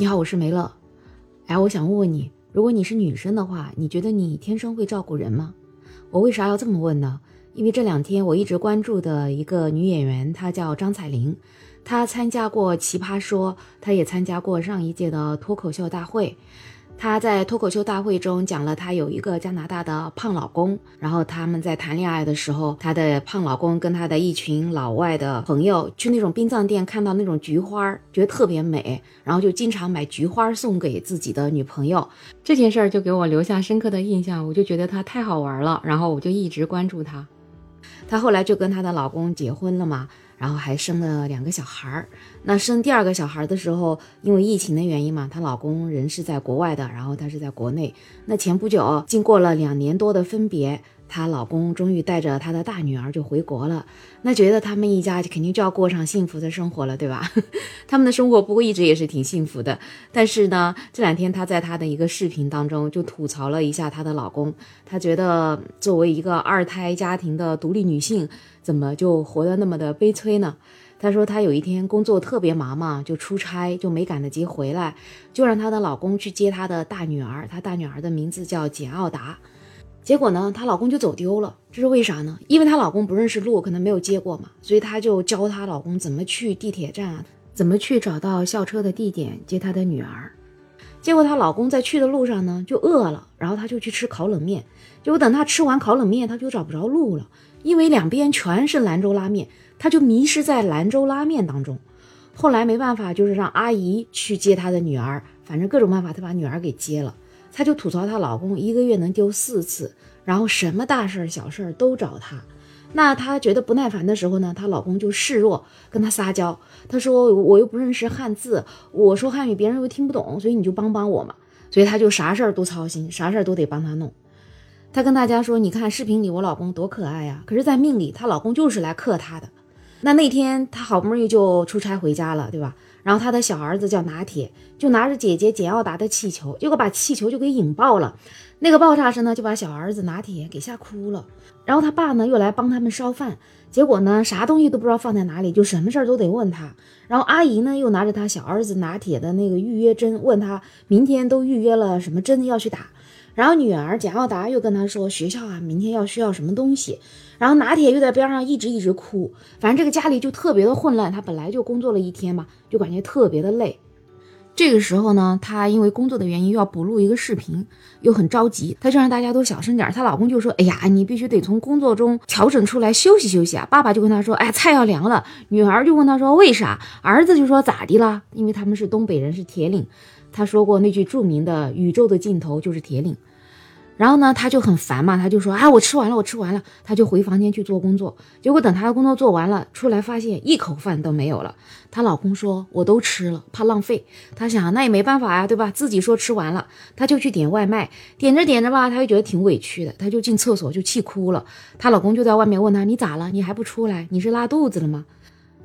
你好，我是梅乐。哎，我想问问你，如果你是女生的话，你觉得你天生会照顾人吗？我为啥要这么问呢？因为这两天我一直关注的一个女演员，她叫张彩玲，她参加过《奇葩说》，她也参加过上一届的脱口秀大会。她在脱口秀大会中讲了，她有一个加拿大的胖老公，然后他们在谈恋爱的时候，她的胖老公跟她的一群老外的朋友去那种殡葬店，看到那种菊花，觉得特别美，然后就经常买菊花送给自己的女朋友。这件事儿就给我留下深刻的印象，我就觉得她太好玩了，然后我就一直关注她。她后来就跟她的老公结婚了嘛。然后还生了两个小孩儿。那生第二个小孩的时候，因为疫情的原因嘛，她老公人是在国外的，然后她是在国内。那前不久，经过了两年多的分别。她老公终于带着她的大女儿就回国了，那觉得他们一家肯定就要过上幸福的生活了，对吧？他们的生活不过一直也是挺幸福的，但是呢，这两天她在她的一个视频当中就吐槽了一下她的老公，她觉得作为一个二胎家庭的独立女性，怎么就活得那么的悲催呢？她说她有一天工作特别忙嘛，就出差就没赶得及回来，就让她的老公去接她的大女儿，她大女儿的名字叫简奥达。结果呢，她老公就走丢了，这是为啥呢？因为她老公不认识路，可能没有接过嘛，所以她就教她老公怎么去地铁站，怎么去找到校车的地点接她的女儿。结果她老公在去的路上呢，就饿了，然后他就去吃烤冷面。结果等他吃完烤冷面，他就找不着路了，因为两边全是兰州拉面，他就迷失在兰州拉面当中。后来没办法，就是让阿姨去接他的女儿，反正各种办法，他把女儿给接了。她就吐槽她老公一个月能丢四次，然后什么大事儿、小事儿都找她。那她觉得不耐烦的时候呢，她老公就示弱，跟她撒娇。她说：“我又不认识汉字，我说汉语别人又听不懂，所以你就帮帮我嘛。”所以她就啥事儿都操心，啥事儿都得帮她弄。她跟大家说：“你看视频里我老公多可爱呀！”可是，在命里她老公就是来克她的。那那天他好不容易就出差回家了，对吧？然后他的小儿子叫拿铁，就拿着姐姐简奥达的气球，结果把气球就给引爆了。那个爆炸声呢，就把小儿子拿铁给吓哭了。然后他爸呢，又来帮他们烧饭，结果呢，啥东西都不知道放在哪里，就什么事儿都得问他。然后阿姨呢，又拿着他小儿子拿铁的那个预约针，问他明天都预约了什么针要去打。然后女儿简奥达又跟他说学校啊，明天要需要什么东西。然后拿铁又在边上一直一直哭，反正这个家里就特别的混乱。他本来就工作了一天嘛，就感觉特别的累。这个时候呢，他因为工作的原因又要补录一个视频，又很着急，他就让大家都小声点。她老公就说：“哎呀，你必须得从工作中调整出来休息休息啊。”爸爸就跟他说：“哎，菜要凉了。”女儿就问他说：“为啥？”儿子就说：“咋的啦？因为他们是东北人，是铁岭。他说过那句著名的“宇宙的尽头就是铁岭”。然后呢，他就很烦嘛，他就说：“啊，我吃完了，我吃完了。”他就回房间去做工作。结果等他的工作做完了，出来发现一口饭都没有了。她老公说：“我都吃了，怕浪费。”她想，那也没办法呀，对吧？自己说吃完了，她就去点外卖。点着点着吧，她就觉得挺委屈的，她就进厕所就气哭了。她老公就在外面问她：“你咋了？你还不出来？你是拉肚子了吗？”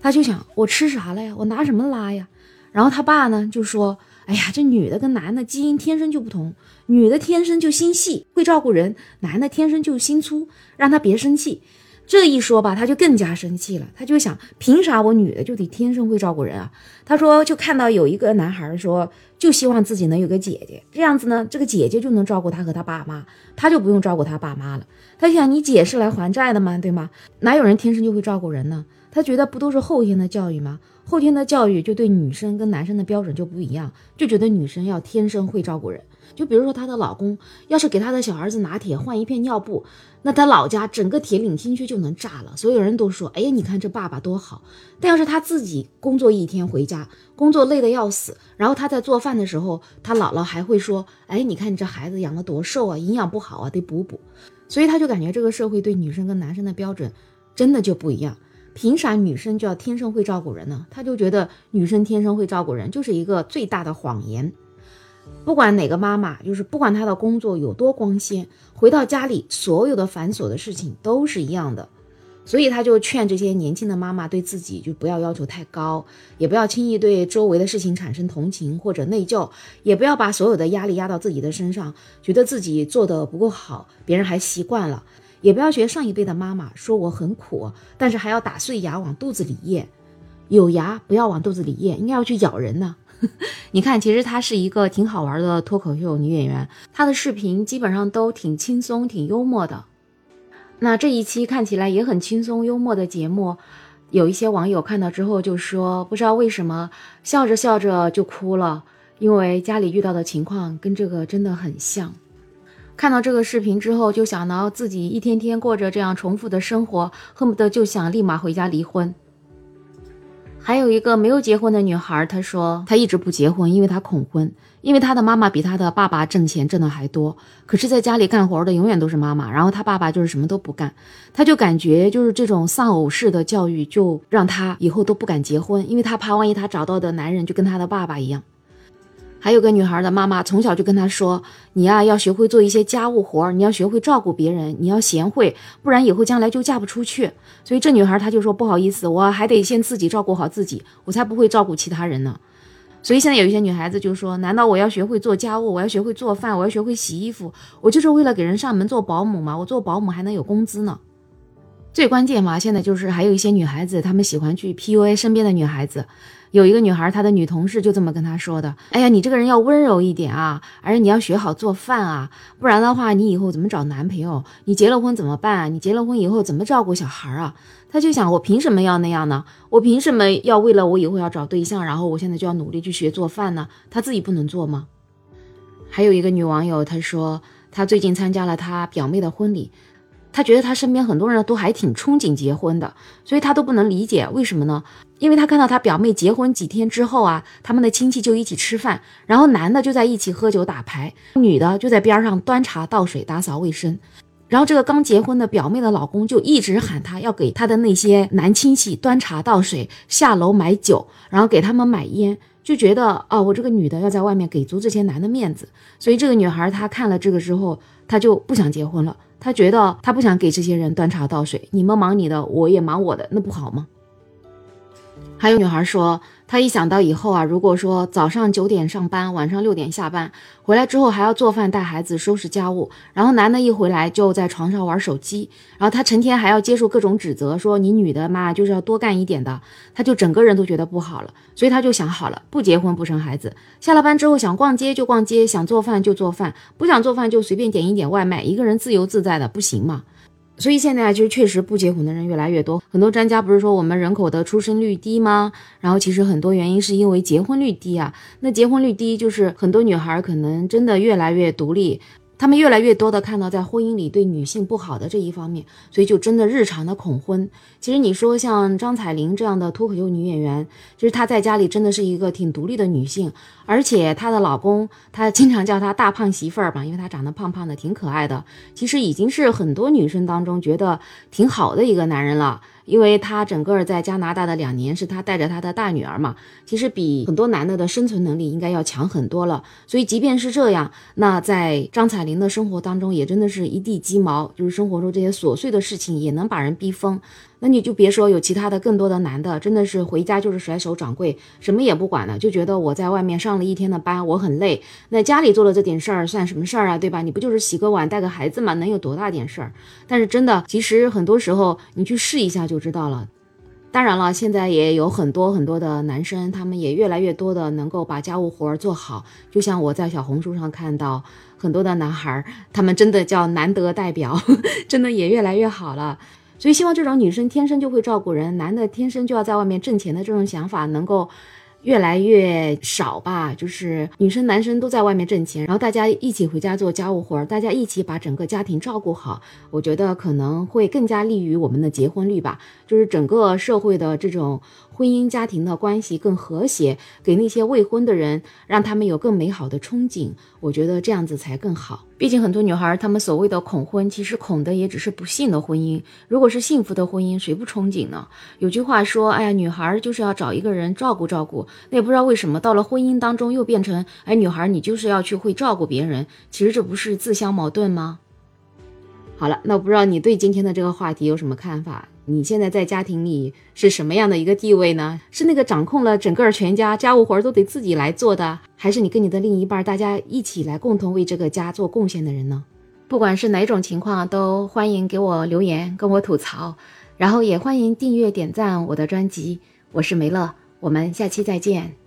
她就想：“我吃啥了呀？我拿什么拉呀？”然后他爸呢就说。哎呀，这女的跟男的基因天生就不同，女的天生就心细，会照顾人；男的天生就心粗，让他别生气。这一说吧，他就更加生气了。他就想，凭啥我女的就得天生会照顾人啊？他说，就看到有一个男孩说，就希望自己能有个姐姐，这样子呢，这个姐姐就能照顾他和他爸妈，他就不用照顾他爸妈了。他想，你姐是来还债的吗？对吗？哪有人天生就会照顾人呢？他觉得不都是后天的教育吗？后天的教育就对女生跟男生的标准就不一样，就觉得女生要天生会照顾人。就比如说她的老公，要是给她的小儿子拿铁换一片尿布，那他老家整个铁岭新区就能炸了。所有人都说，哎呀，你看这爸爸多好。但要是他自己工作一天回家，工作累得要死，然后他在做饭的时候，他姥姥还会说，哎，你看你这孩子养得多瘦啊，营养不好啊，得补补。所以他就感觉这个社会对女生跟男生的标准真的就不一样。凭啥女生就要天生会照顾人呢？他就觉得女生天生会照顾人就是一个最大的谎言。不管哪个妈妈，就是不管她的工作有多光鲜，回到家里所有的繁琐的事情都是一样的。所以他就劝这些年轻的妈妈对自己就不要要求太高，也不要轻易对周围的事情产生同情或者内疚，也不要把所有的压力压到自己的身上，觉得自己做的不够好，别人还习惯了。也不要学上一辈的妈妈说我很苦，但是还要打碎牙往肚子里咽。有牙不要往肚子里咽，应该要去咬人呢。你看，其实她是一个挺好玩的脱口秀女演员，她的视频基本上都挺轻松、挺幽默的。那这一期看起来也很轻松幽默的节目，有一些网友看到之后就说，不知道为什么笑着笑着就哭了，因为家里遇到的情况跟这个真的很像。看到这个视频之后，就想到自己一天天过着这样重复的生活，恨不得就想立马回家离婚。还有一个没有结婚的女孩，她说她一直不结婚，因为她恐婚，因为她的妈妈比她的爸爸挣钱挣的还多，可是在家里干活的永远都是妈妈，然后她爸爸就是什么都不干，她就感觉就是这种丧偶式的教育，就让她以后都不敢结婚，因为她怕万一她找到的男人就跟她的爸爸一样。还有个女孩的妈妈从小就跟她说：“你呀，要学会做一些家务活，你要学会照顾别人，你要贤惠，不然以后将来就嫁不出去。”所以这女孩她就说：“不好意思，我还得先自己照顾好自己，我才不会照顾其他人呢。”所以现在有一些女孩子就说：“难道我要学会做家务，我要学会做饭，我要学会洗衣服，我就是为了给人上门做保姆吗？我做保姆还能有工资呢？”最关键嘛，现在就是还有一些女孩子，她们喜欢去 PUA 身边的女孩子。有一个女孩，她的女同事就这么跟她说的：“哎呀，你这个人要温柔一点啊，而且你要学好做饭啊，不然的话，你以后怎么找男朋友？你结了婚怎么办？你结了婚以后怎么照顾小孩啊？”她就想：我凭什么要那样呢？我凭什么要为了我以后要找对象，然后我现在就要努力去学做饭呢？她自己不能做吗？还有一个女网友，她说她最近参加了她表妹的婚礼。他觉得他身边很多人都还挺憧憬结婚的，所以他都不能理解为什么呢？因为他看到他表妹结婚几天之后啊，他们的亲戚就一起吃饭，然后男的就在一起喝酒打牌，女的就在边上端茶倒水打扫卫生，然后这个刚结婚的表妹的老公就一直喊她要给她的那些男亲戚端茶倒水、下楼买酒，然后给他们买烟，就觉得哦，我这个女的要在外面给足这些男的面子，所以这个女孩她看了这个之后，她就不想结婚了。他觉得他不想给这些人端茶倒水，你们忙你的，我也忙我的，那不好吗？还有女孩说。他一想到以后啊，如果说早上九点上班，晚上六点下班，回来之后还要做饭、带孩子、收拾家务，然后男的一回来就在床上玩手机，然后他成天还要接受各种指责，说你女的嘛就是要多干一点的，他就整个人都觉得不好了，所以他就想好了，不结婚不生孩子，下了班之后想逛街就逛街，想做饭就做饭，不想做饭就随便点一点外卖，一个人自由自在的不行吗？所以现在就是确实不结婚的人越来越多，很多专家不是说我们人口的出生率低吗？然后其实很多原因是因为结婚率低啊。那结婚率低，就是很多女孩可能真的越来越独立。他们越来越多的看到在婚姻里对女性不好的这一方面，所以就真的日常的恐婚。其实你说像张彩玲这样的脱口秀女演员，其实她在家里真的是一个挺独立的女性，而且她的老公，她经常叫她大胖媳妇儿吧，因为她长得胖胖的，挺可爱的。其实已经是很多女生当中觉得挺好的一个男人了。因为他整个在加拿大的两年是他带着他的大女儿嘛，其实比很多男的的生存能力应该要强很多了。所以即便是这样，那在张彩玲的生活当中也真的是一地鸡毛，就是生活中这些琐碎的事情也能把人逼疯。那你就别说有其他的更多的男的，真的是回家就是甩手掌柜，什么也不管了，就觉得我在外面上了一天的班，我很累，那家里做了这点事儿算什么事儿啊，对吧？你不就是洗个碗带个孩子嘛，能有多大点事儿？但是真的，其实很多时候你去试一下就知道了。当然了，现在也有很多很多的男生，他们也越来越多的能够把家务活儿做好。就像我在小红书上看到很多的男孩儿，他们真的叫难得代表，真的也越来越好了。所以，希望这种女生天生就会照顾人，男的天生就要在外面挣钱的这种想法能够越来越少吧。就是女生、男生都在外面挣钱，然后大家一起回家做家务活儿，大家一起把整个家庭照顾好，我觉得可能会更加利于我们的结婚率吧。就是整个社会的这种。婚姻家庭的关系更和谐，给那些未婚的人，让他们有更美好的憧憬。我觉得这样子才更好。毕竟很多女孩，她们所谓的恐婚，其实恐的也只是不幸的婚姻。如果是幸福的婚姻，谁不憧憬呢？有句话说：“哎呀，女孩就是要找一个人照顾照顾。”那也不知道为什么，到了婚姻当中又变成：“哎，女孩你就是要去会照顾别人。”其实这不是自相矛盾吗？好了，那我不知道你对今天的这个话题有什么看法？你现在在家庭里是什么样的一个地位呢？是那个掌控了整个全家家务活都得自己来做的，还是你跟你的另一半大家一起来共同为这个家做贡献的人呢？不管是哪种情况，都欢迎给我留言跟我吐槽，然后也欢迎订阅点赞我的专辑。我是梅乐，我们下期再见。